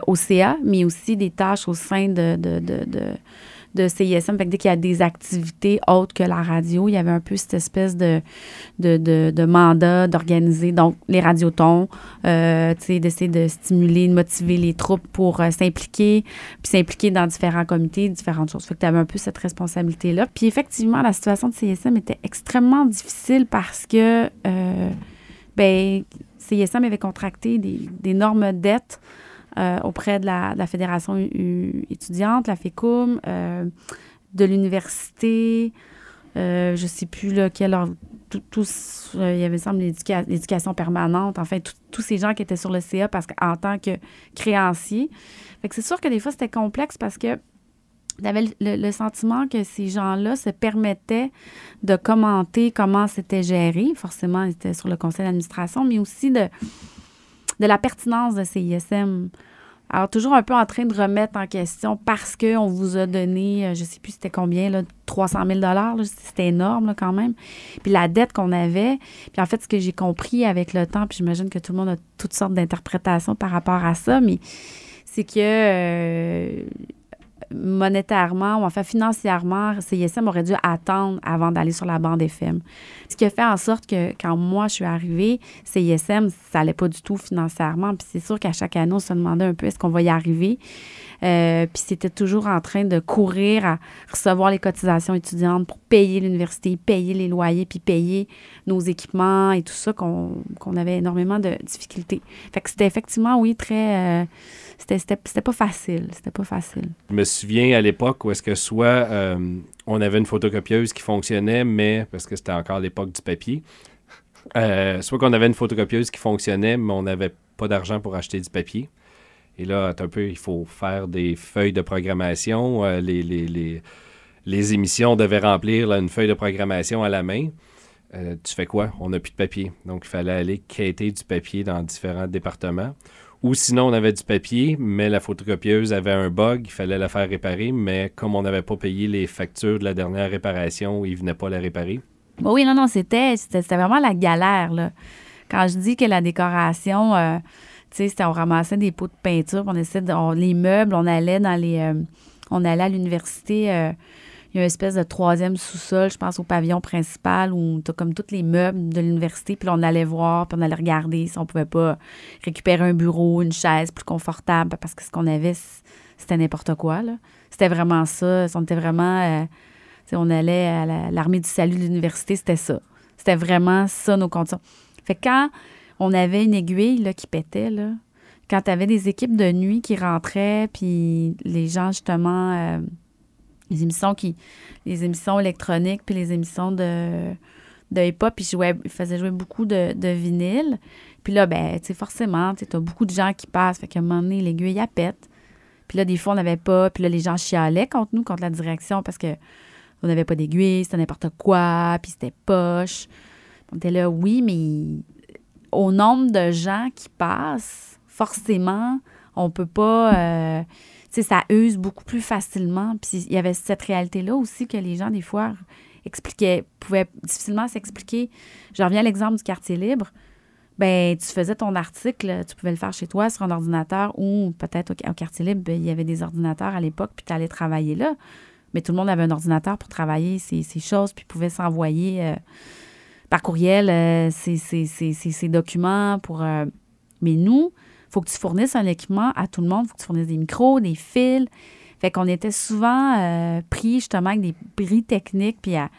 au CA, mais aussi des tâches au sein de, de, de, de, de CISM. Fait que dès qu'il y a des activités autres que la radio, il y avait un peu cette espèce de, de, de, mandat d'organiser, donc les radiotons, euh, d'essayer de stimuler, de motiver les troupes pour euh, s'impliquer, puis s'impliquer dans différents comités, différentes choses. Fait que tu avais un peu cette responsabilité-là. Puis effectivement, la situation de CISM était extrêmement difficile parce que, euh, ben, CISM avait contracté des- d'énormes dettes euh, auprès de la, Fédération étudiante, la FECUM, euh, de l'université, euh, je ne sais plus lequel, tout- euh, il y avait, semble, l'éduca- l'éducation permanente, enfin, tout- tous ces gens qui étaient sur le CA parce tant que créanciers. Fait que c'est sûr que des fois, c'était complexe parce que j'avais le- le sentiment que ces gens-là se permettaient de commenter comment c'était géré. Forcément, ils étaient sur le conseil d'administration, mais aussi de, de la pertinence de ces ISM. Alors, toujours un peu en train de remettre en question parce qu'on vous a donné, euh, je ne sais plus c'était combien, là, 300 000 là, C'était énorme quand même. Puis la dette qu'on avait. Puis en fait, ce que j'ai compris avec le temps, puis j'imagine que tout le monde a toutes sortes d'interprétations par rapport à ça, mais c'est que euh, monétairement ou enfin financièrement, CISM aurait dû attendre avant d'aller sur la bande FM. Ce qui a fait en sorte que quand moi je suis arrivée, CISM, ça allait pas du tout financièrement. Puis c'est sûr qu'à chaque année, on se demandait un peu est-ce qu'on va y arriver? Euh, puis c'était toujours en train de courir à recevoir les cotisations étudiantes pour payer l'université, payer les loyers, puis payer nos équipements et tout ça qu'on qu'on avait énormément de difficultés. Fait que c'était effectivement, oui, très... euh, c'était- pas facile. C'était pas facile. Je me souviens à l'époque où est-ce que soit euh, on avait une photocopieuse qui fonctionnait, mais parce que c'était encore l'époque du papier, euh, soit qu'on avait une photocopieuse qui fonctionnait, mais on n'avait pas d'argent pour acheter du papier. Et là, un peu, il faut faire des feuilles de programmation. Euh, les, les, les, les émissions devaient remplir une feuille de programmation à la main. Tu fais quoi? On n'a plus de papier. Donc, il fallait aller quêter du papier dans différents départements. Ou sinon, on avait du papier, mais la photocopieuse avait un bug, il fallait la faire réparer, mais comme on n'avait pas payé les factures de la dernière réparation, il ne venait pas la réparer. Bon, oui, non, non, c'était vraiment la galère, là. Quand je dis que la décoration, euh, tu sais, on ramassait des pots de peinture, on essayait de, les meubles, on allait dans les... euh, on allait à l'université, euh, espèce de troisième sous-sol, je pense, au pavillon principal, où tu as comme tous les meubles de l'université, puis on allait voir, puis on allait regarder si on pouvait pas récupérer un bureau, une chaise plus confortable, parce que ce qu'on avait, c'était n'importe quoi. C'était vraiment ça. On était vraiment... euh, on allait à la- l'armée du salut de l'université, c'était ça. C'était vraiment ça, nos conditions. Fait que quand on avait une aiguille là, qui pétait, là, quand tu avais des équipes de nuit qui rentraient, puis les gens, justement, euh, les émissions électroniques, puis les émissions de, hip-hop, puis jouaient- ils faisaient jouer beaucoup de, de. Puis là, ben, tu forcément, tu as beaucoup de gens qui passent. Fait qu'à un moment donné, l'aiguille, elle pète. Puis là, des fois, on n'avait pas. Puis là, les gens chialaient contre nous, contre la direction, parce que on n'avait pas d'aiguille, c'était n'importe quoi, puis c'était poche. On était là, oui, mais au nombre de gens qui passent, forcément, on peut pas. euh, ça use beaucoup plus facilement. Puis il y avait cette réalité-là aussi que les gens, des fois, expliquaient, pouvaient difficilement s'expliquer. Je reviens à l'exemple du quartier libre. Ben, tu faisais ton article, tu pouvais le faire chez toi sur un ordinateur ou peut-être au, quartier libre, ben, il y avait des ordinateurs à l'époque, puis tu allais travailler là. Mais tout le monde avait un ordinateur pour travailler ces, ces choses, puis pouvait s'envoyer euh, par courriel euh, documents pour. euh, mais nous, faut que tu fournisses un équipement à tout le monde. Faut que tu fournisses des micros, des fils. Fait qu'on était souvent euh, pris justement avec des bris techniques puis à,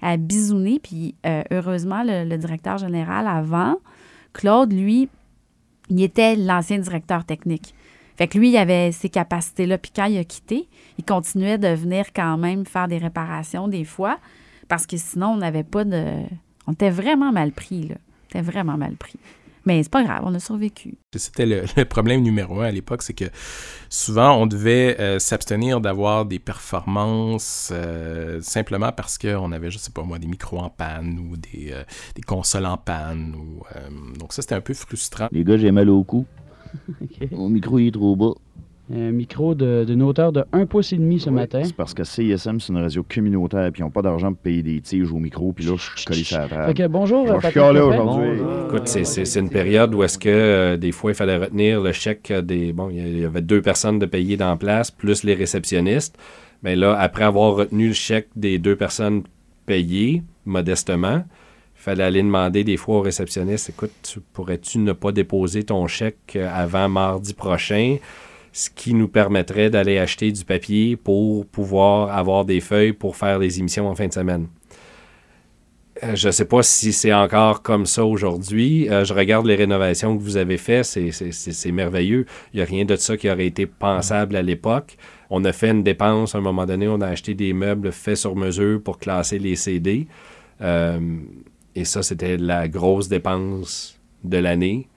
à bisouner. Puis euh, heureusement, le, le directeur général avant, Claude, lui, il était l'ancien directeur technique. Fait que lui, il avait ces capacités-là. Puis quand il a quitté, il continuait de venir quand même faire des réparations des fois parce que sinon, on n'avait pas de... On était vraiment mal pris, là. On était vraiment mal pris. Mais c'est pas grave, on a survécu. C'était le, le problème numéro un à l'époque, c'est que souvent on devait euh, s'abstenir d'avoir des performances euh, simplement parce qu'on avait, je sais pas moi, des micros en panne ou des, euh, des consoles en panne. Ou, euh, donc ça, c'était un peu frustrant. Les gars, j'ai mal au cou. Mon micro, il est trop bas. Un micro de- d'une hauteur de 1 pouce et demi ce matin. C'est parce que CISM, c'est une radio communautaire, puis ils n'ont pas d'argent pour payer des tiges au micro, puis là, je suis collé sur la table. Fait que bonjour, Je chialer Lefebvre. aujourd'hui. Écoute, c'est- une période où est-ce que euh, des fois il fallait retenir le chèque des. Bon, il y avait deux personnes de payer dans la place, plus les réceptionnistes. Mais là, après avoir retenu le chèque des deux personnes payées modestement, il fallait aller demander des fois au réceptionniste, écoute, tu- pourrais-tu ne pas déposer ton chèque euh, avant mardi prochain, ce qui nous permettrait d'aller acheter du papier pour pouvoir avoir des feuilles pour faire les émissions en fin de semaine. Euh, Je ne sais pas si c'est encore comme ça aujourd'hui. Euh, je regarde les rénovations que vous avez faites, c'est- merveilleux. Il n'y a rien de ça qui aurait été pensable à l'époque. On a fait une dépense, à un moment donné, on a acheté des meubles faits sur mesure pour classer les CD. Euh, et ça, c'était la grosse dépense de l'année.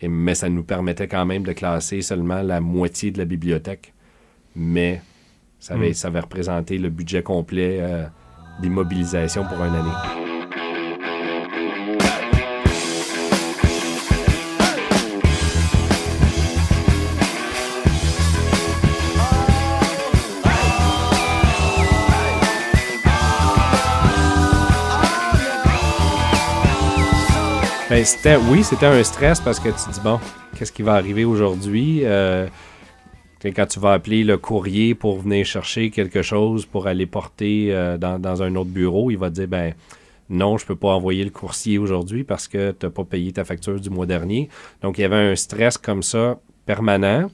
Et- Mais ça nous permettait quand même de classer seulement la moitié de la bibliothèque. Mais ça avait, Mm. ça avait représenté le budget complet euh, d'immobilisation pour une année. Ben, c'était, oui, c'était un stress parce que tu dis, bon, qu'est-ce qui va arriver aujourd'hui? Euh, quand tu vas appeler le courrier pour venir chercher quelque chose pour aller porter euh, dans, un autre bureau, il va te dire, ben non, je peux pas envoyer le coursier aujourd'hui parce que tu n'as pas payé ta facture du mois dernier. Donc, il y avait un stress comme ça permanent,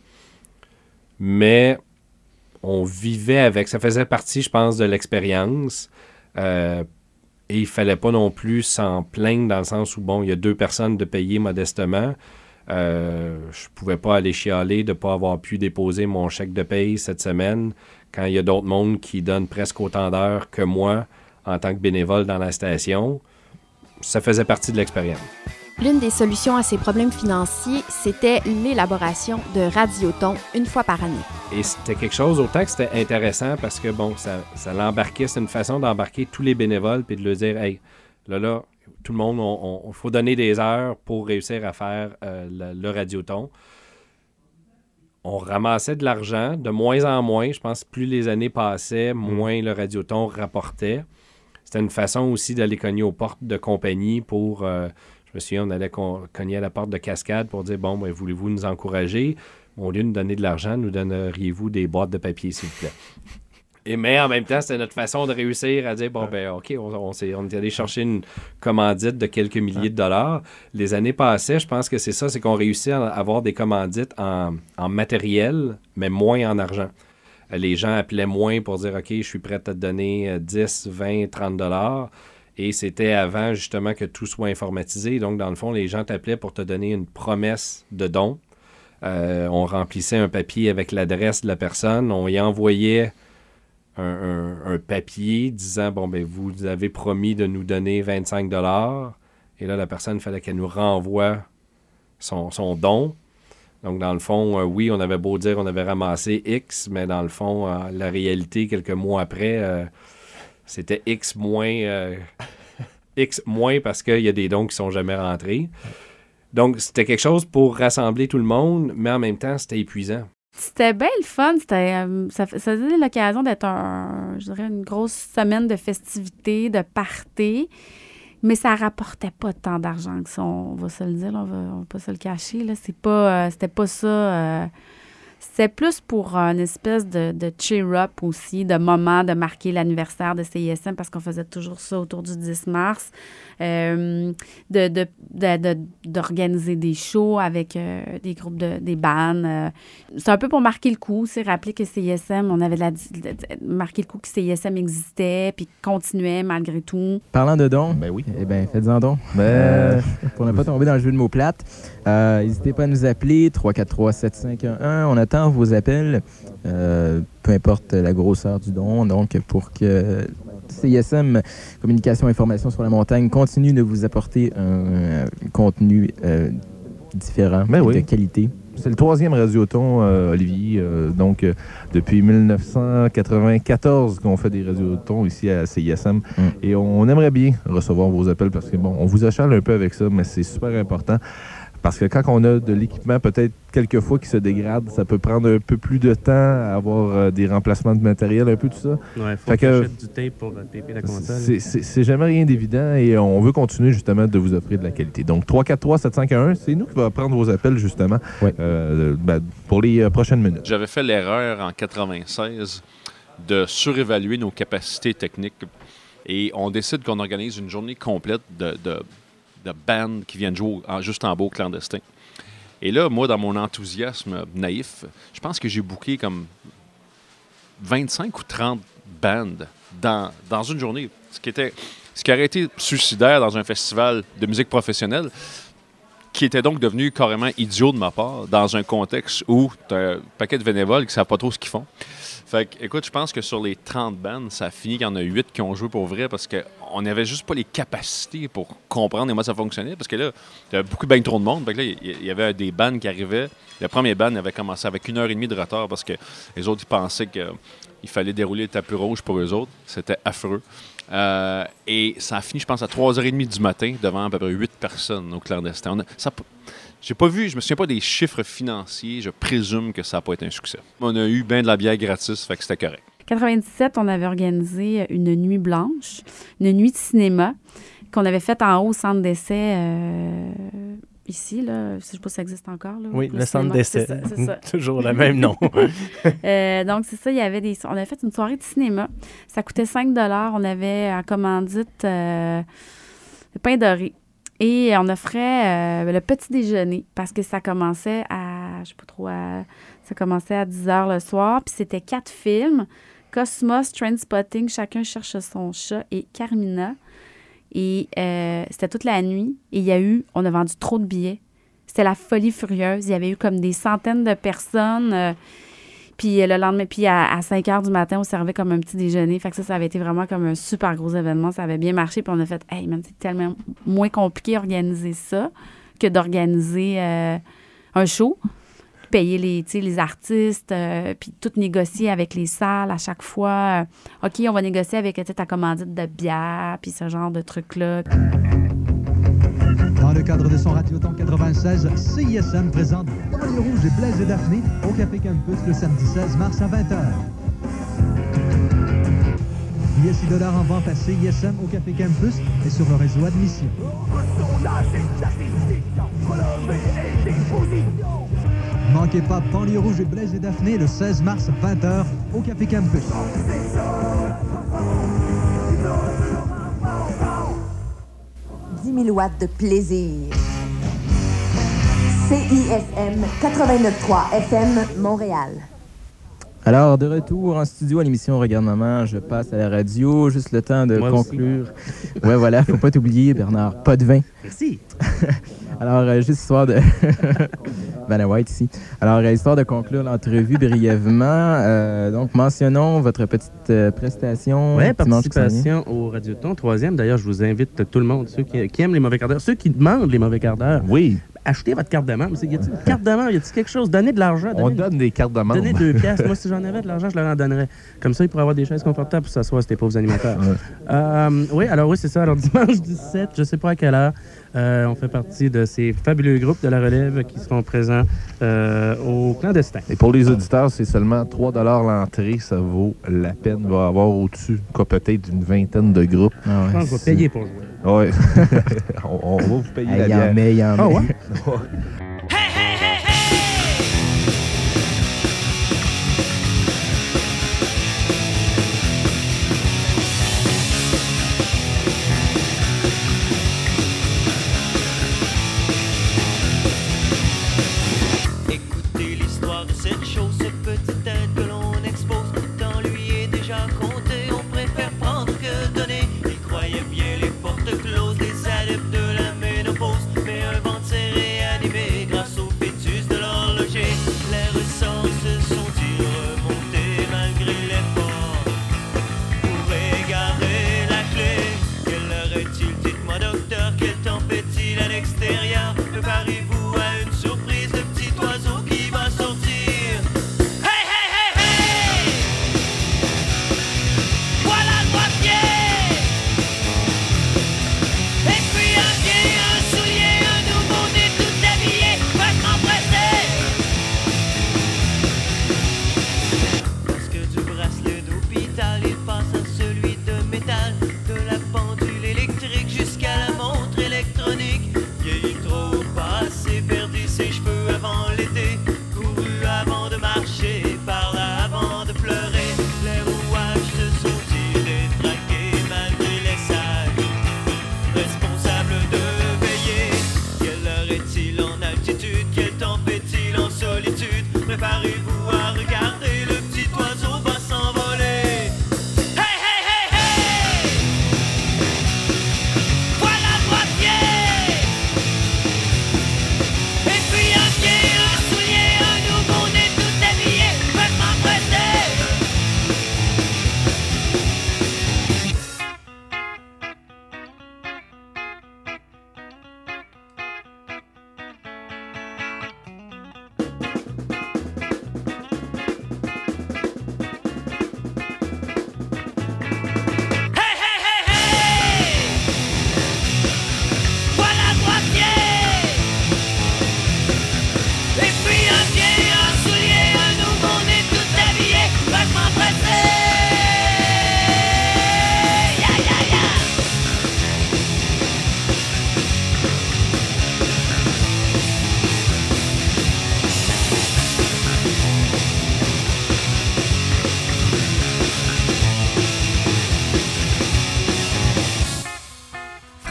mais on vivait avec. Ça faisait partie, je pense, de l'expérience. Euh, et il fallait pas non plus s'en plaindre dans le sens où, bon, il y a deux personnes de payer modestement. Euh, je pouvais pas aller chialer de ne pas avoir pu déposer mon chèque de paye cette semaine quand il y a d'autres mondes qui donnent presque autant d'heures que moi en tant que bénévole dans la station. Ça faisait partie de l'expérience. L'une des solutions à ces problèmes financiers, c'était l'élaboration de radiotons une fois par année. Et c'était quelque chose, autant que c'était intéressant parce que, bon, ça, ça l'embarquait, c'est une façon d'embarquer tous les bénévoles puis de leur dire, hey, là, là, tout le monde, il faut donner des heures pour réussir à faire euh, le, le radioton. On ramassait de l'argent, de moins en moins. Je pense que plus les années passaient, moins le radioton rapportait. C'était une façon aussi d'aller cogner aux portes de compagnie pour. euh, me souviens, on allait cogner à la porte de Cascade pour dire Bon, ben, voulez-vous nous encourager? Au lieu de nous donner de l'argent, nous donneriez-vous des boîtes de papier, s'il vous plaît? Et mais en même temps, c'était notre façon de réussir à dire bon, ben, OK, on, on, s'est- on est allé chercher une commandite de quelques milliers de dollars. Les années passées, je pense que c'est ça, c'est qu'on réussit à avoir des commandites en, en matériel, mais moins en argent. Les gens appelaient moins pour dire OK, je suis prêt à te donner euh, 10, 20, 30 dollars. Et c'était avant justement que tout soit informatisé. Donc, dans le fond, les gens t'appelaient pour te donner une promesse de don. Euh, on remplissait un papier avec l'adresse de la personne. On y envoyait un, papier disant bon ben vous avez promis de nous donner 25 dollars et là la personne fallait qu'elle nous renvoie son, don. Donc dans le fond euh, oui on avait beau dire on avait ramassé X mais dans le fond la réalité quelques mois après euh, c'était X moins euh, X moins parce qu'il y a des dons qui sont jamais rentrés. Donc c'était quelque chose pour rassembler tout le monde mais en même temps c'était épuisant. C'était bien le fun. C'était, euh, ça, fa- ça faisait l'occasion d'être un, je dirais une grosse semaine de festivités, de party. Mais ça rapportait pas tant d'argent que ça, on va se le dire, on, va, pas se le cacher. Là. C'est pas, euh, c'était pas ça. C'était plus pour une espèce de, de cheer-up aussi, de moment de marquer l'anniversaire de CISM parce qu'on faisait toujours ça autour du 10 mars. Euh, de, de- de- de- d'organiser des shows avec euh, des groupes de des bands. euh. c'est un peu pour marquer le coup, c'est rappeler que CISM, on avait de la, de- de- marqué le coup que CISM existait puis continuait malgré tout. Parlant de dons, ben oui. Eh bien, faites-en don. Ben, pour ne pas tomber dans le jeu de mots plates, euh, n'hésitez pas à nous appeler 343-7511. On attend vos appels, euh, peu importe la grosseur du don. Donc, pour que CISM, Communication et Information sur la montagne, continue de vous apporter un, euh, contenu euh, différent Ben et oui. de qualité. C'est le troisième radioton, euh, Olivier. Euh, donc, euh, depuis 1994 qu'on fait des radiotons ici à CISM. Et on aimerait bien recevoir vos appels parce que, bon, on vous achale un peu avec ça, mais c'est super important. Parce que quand on a de l'équipement, peut-être quelques fois qui se dégrade, ça peut prendre un peu plus de temps à avoir euh, des remplacements de matériel, un peu tout ça. Fait Ouais, faut que que- du tape pour euh, taper la console. c'est- jamais rien d'évident et on veut continuer justement de vous offrir de la qualité. Donc 343-7511, c'est nous qui va prendre vos appels justement euh, ben, pour les euh, prochaines minutes. J'avais fait l'erreur en 96 de surévaluer nos capacités techniques. Et on décide qu'on organise une journée complète de, de, de bands qui viennent jouer juste en beau clandestin. Et là, moi, dans mon enthousiasme naïf, je pense que j'ai booké comme 25 ou 30 bandes dans, dans une journée. Ce qui, était, ce qui aurait été suicidaire dans un festival de musique professionnelle, qui était donc devenu carrément idiot de ma part, dans un contexte où tu as un paquet de bénévoles qui ne savent pas trop ce qu'ils font. Fait que, écoute, je pense que sur les 30 bandes, ça a fini qu'il y en a 8 qui ont joué pour vrai parce qu'on n'avait juste pas les capacités pour comprendre comment ça fonctionnait. Parce que là, il y avait beaucoup bien trop de monde. Là, il y- avait des bandes qui arrivaient. Le premier band avait commencé avec une heure et demie de retard parce que les autres, ils pensaient qu'il fallait dérouler le tapis rouge pour eux autres. C'était affreux. Euh, et ça a fini, je pense, à 3h30 du matin devant à peu près 8 personnes au clandestin. Ça j'ai pas vu, je me souviens pas des chiffres financiers. Je présume que ça n'a pas été un succès. On a eu bien de la bière gratis, fait que c'était correct. 97, on avait organisé une nuit blanche, une nuit de cinéma qu'on avait faite en haut au centre d'essai euh, ici. Là. Je sais pas si ça existe encore. Là, Oui, le centre d'essai. Toujours le même nom. Euh, donc, c'est ça, il y avait des. On avait fait une soirée de cinéma. Ça coûtait 5 On avait en commandite euh, le pain doré. Et on offrait euh, le petit déjeuner parce que ça commençait à. Je sais pas trop. à- ça commençait à 10 h le soir. Puis c'était quatre films Cosmos, Trainspotting, Chacun cherche son chat et Carmina. Et euh, c'était toute la nuit. Et il y a eu. On a vendu trop de billets. C'était la folie furieuse. Il y avait eu comme des centaines de personnes. euh, puis euh, le lendemain, puis à, à 5 heures du matin, on servait comme un petit déjeuner. Fait que ça, ça avait été vraiment comme un super gros événement. Ça avait bien marché. Puis on a fait, hey, man, c'est tellement moins compliqué d'organiser ça que d'organiser euh, un show. Payer les, les artistes, euh, puis tout négocier avec les salles à chaque fois. OK, on va négocier avec ta commandite de bière, puis ce genre de trucs-là. Le cadre de son Radioton 96, CISM présente Banlieue Rouge et Blaise et Daphné au Café Campus le samedi 16 mars à 20h. Billets 6 en vente à CISM au Café Campus et sur le réseau Admission. Manquez pas Banlieue Rouge et Blaise et Daphné le 16 mars 20h au Café Campus. 10 000 watts de plaisir. CISM 89.3 FM Montréal. Alors, de retour en studio à l'émission Regarde Maman, je passe à la radio, juste le temps de Moi aussi. conclure. Ouais, voilà, faut pas t'oublier, Bernard, pas de vin. Merci. Alors, euh, juste histoire de. Vanna White ici. Alors, euh, histoire de conclure l'entrevue brièvement, euh, donc mentionnons votre petite euh, prestation. Oui, participation au Radioton. Troisième, d'ailleurs, je vous invite tout le monde, ceux qui, qui aiment les mauvais quarts d'heure, ceux qui demandent les mauvais quarts d'heure. Oui. Achetez votre carte de membre. Y a-t-il une carte de membre? Y a-t-il quelque chose? Donnez de l'argent. On donne des cartes de membre. Donnez deux pièces. Moi, si j'en avais de l'argent, je leur en donnerais. Comme ça, ils pourraient avoir des chaises confortables pour s'asseoir, ces pauvres animateurs. Euh, oui, alors oui, c'est ça. Alors, dimanche 17, je ne sais pas à quelle heure, euh, on fait partie de ces fabuleux groupes de la relève qui seront présents euh, au clandestin. Et pour les auditeurs, c'est seulement 3 l'entrée. Ça vaut la peine. Il va y avoir au-dessus, quoi, peut-être une vingtaine de groupes. Je pense qu'on va payer pour jouer. Oui. on, on va vous payer Hey, la il en bière. met, il en Ah ouais?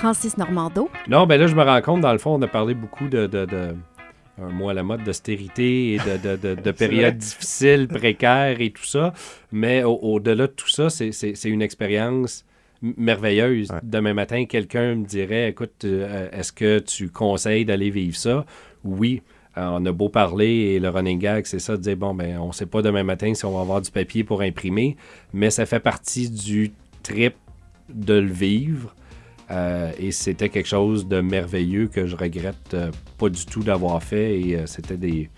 Francis Normando. Non, ben là, je me rends compte, dans le fond, on a parlé beaucoup de. de, de un mot à la mode d'austérité et de, de, de, de périodes difficiles, précaires et tout ça. Mais au- au-delà de tout ça, c'est- c'est c'est une expérience merveilleuse. Demain matin, quelqu'un me dirait Écoute, euh, est-ce que tu conseilles d'aller vivre ça? Oui. Euh, on a beau parler et le running gag, c'est ça, de dire bon, ben, on sait pas demain matin si on va avoir du papier pour imprimer, mais ça fait partie du trip de le vivre. Euh, et c'était quelque chose de merveilleux que je regrette euh, pas du tout d'avoir fait. Et euh, c'était des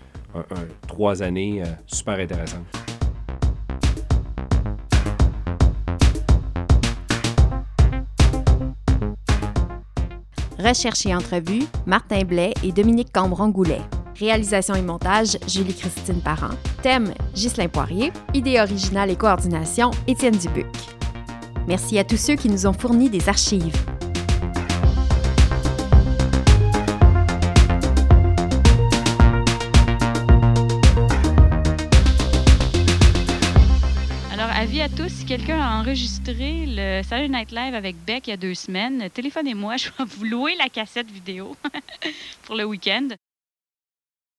trois années euh, super intéressantes. Recherche et entrevue, Martin Blais et Dominique Cambron-Goulet. Réalisation et montage, Julie-Christine Parent. Thème, Ghislain Poirier. Idée originale et coordination, Étienne Dubuc. Merci à tous ceux qui nous ont fourni des archives. Alors, avis à tous, si quelqu'un a enregistré le Saturday Night Live avec Beck il y a deux semaines, téléphonez-moi, je vais vous louer la cassette vidéo pour le week-end.